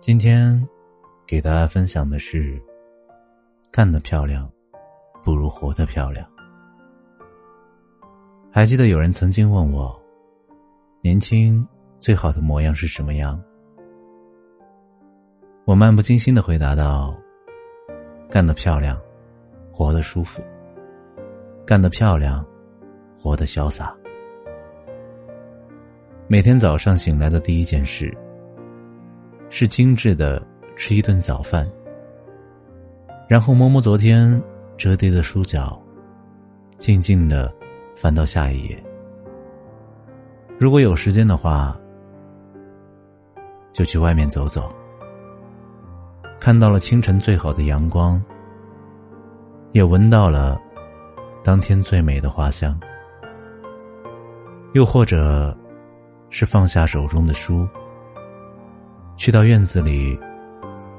今天给大家分享的是：干得漂亮，不如活得漂亮。还记得有人曾经问我，年轻最好的模样是什么样？我漫不经心的回答道：干得漂亮，活得舒服；干得漂亮，活得潇洒。每天早上醒来的第一件事。是精致的吃一顿早饭，然后摸摸昨天折叠的书角，静静的翻到下一页。如果有时间的话，就去外面走走，看到了清晨最好的阳光，也闻到了当天最美的花香，又或者是放下手中的书。去到院子里，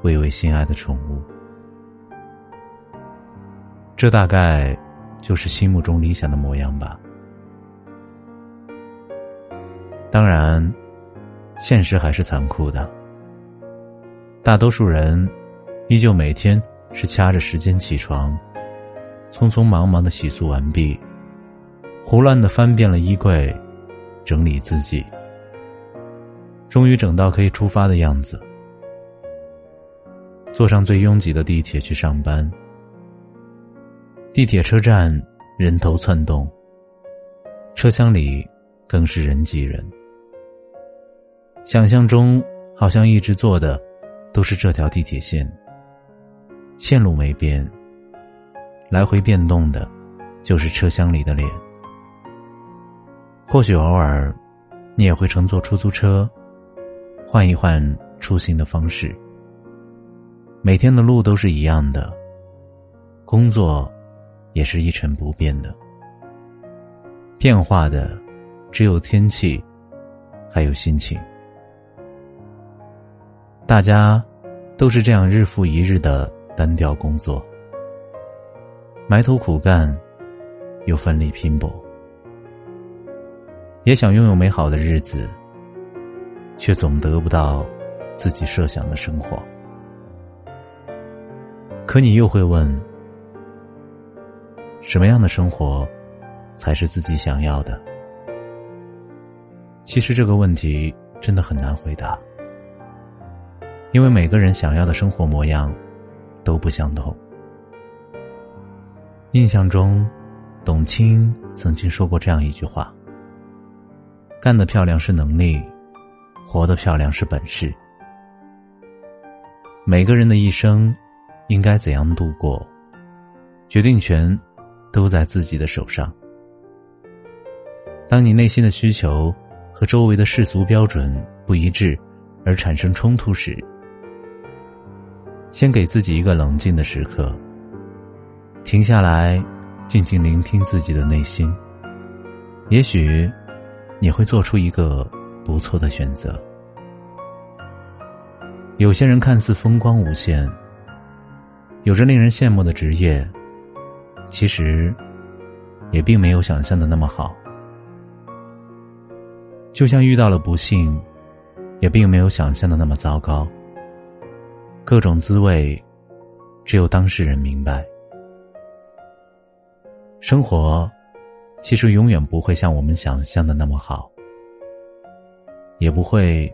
喂喂心爱的宠物，这大概就是心目中理想的模样吧。当然，现实还是残酷的。大多数人依旧每天是掐着时间起床，匆匆忙忙的洗漱完毕，胡乱的翻遍了衣柜，整理自己。终于整到可以出发的样子，坐上最拥挤的地铁去上班。地铁车站人头窜动，车厢里更是人挤人。想象中好像一直坐的都是这条地铁线，线路没变，来回变动的，就是车厢里的脸。或许偶尔，你也会乘坐出租车。换一换出行的方式，每天的路都是一样的，工作也是一成不变的，变化的只有天气，还有心情。大家都是这样日复一日的单调工作，埋头苦干，又奋力拼搏，也想拥有美好的日子。却总得不到自己设想的生活。可你又会问：什么样的生活才是自己想要的？其实这个问题真的很难回答，因为每个人想要的生活模样都不相同。印象中，董卿曾经说过这样一句话：“干得漂亮是能力。”活得漂亮是本事。每个人的一生，应该怎样度过，决定权都在自己的手上。当你内心的需求和周围的世俗标准不一致，而产生冲突时，先给自己一个冷静的时刻，停下来，静静聆听自己的内心。也许，你会做出一个。不错的选择。有些人看似风光无限，有着令人羡慕的职业，其实也并没有想象的那么好。就像遇到了不幸，也并没有想象的那么糟糕。各种滋味，只有当事人明白。生活其实永远不会像我们想象的那么好。也不会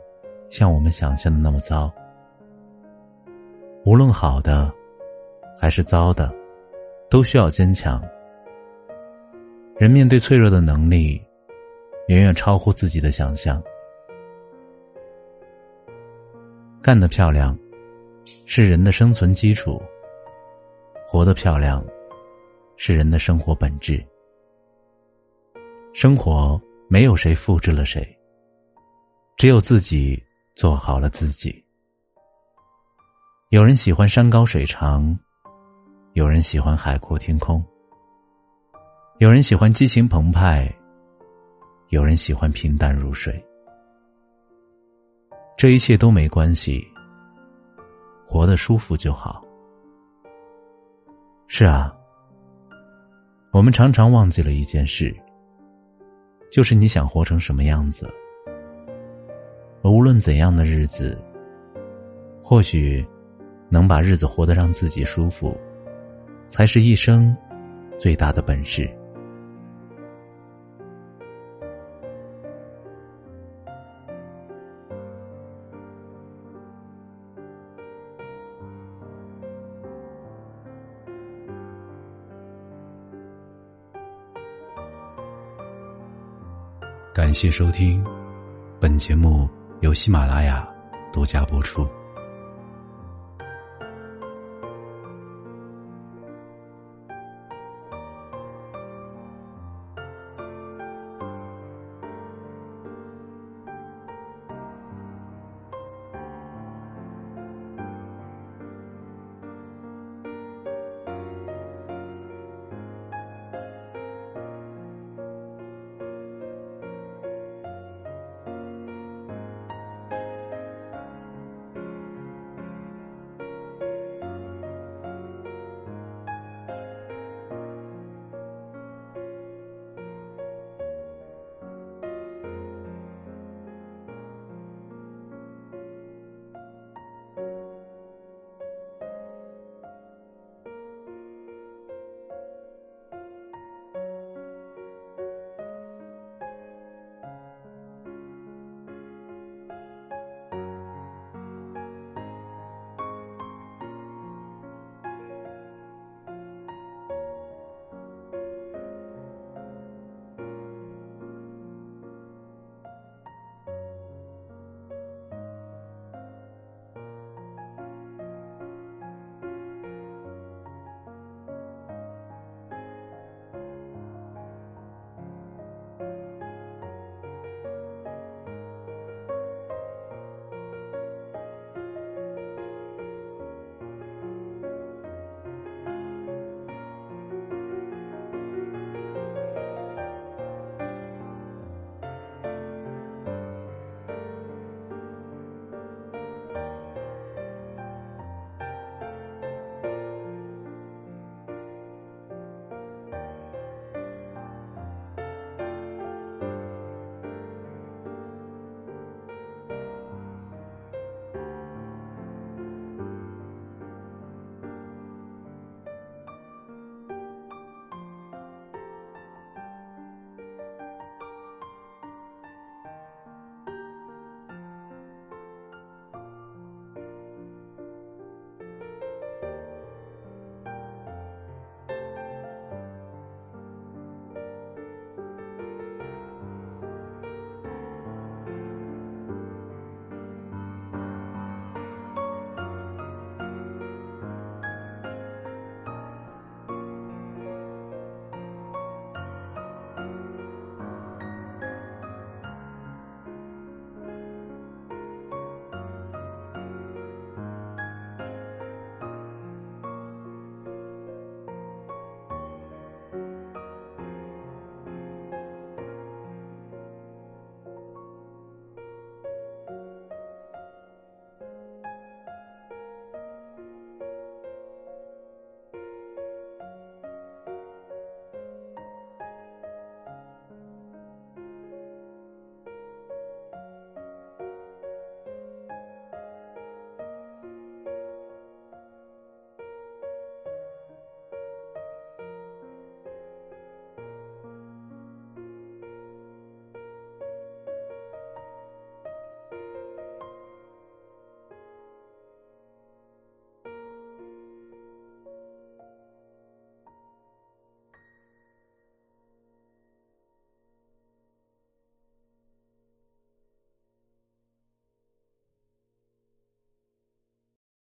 像我们想象的那么糟。无论好的还是糟的，都需要坚强。人面对脆弱的能力，远远超乎自己的想象。干得漂亮，是人的生存基础。活得漂亮，是人的生活本质。生活没有谁复制了谁，只有自己做好了自己。有人喜欢山高水长，有人喜欢海阔天空，有人喜欢激情澎湃，有人喜欢平淡如水。这一切都没关系，活得舒服就好。是啊，我们常常忘记了一件事，就是你想活成什么样子。无论怎样的日子，或许能把日子活得让自己舒服，才是一生最大的本事。感谢收听，本节目由喜马拉雅独家播出。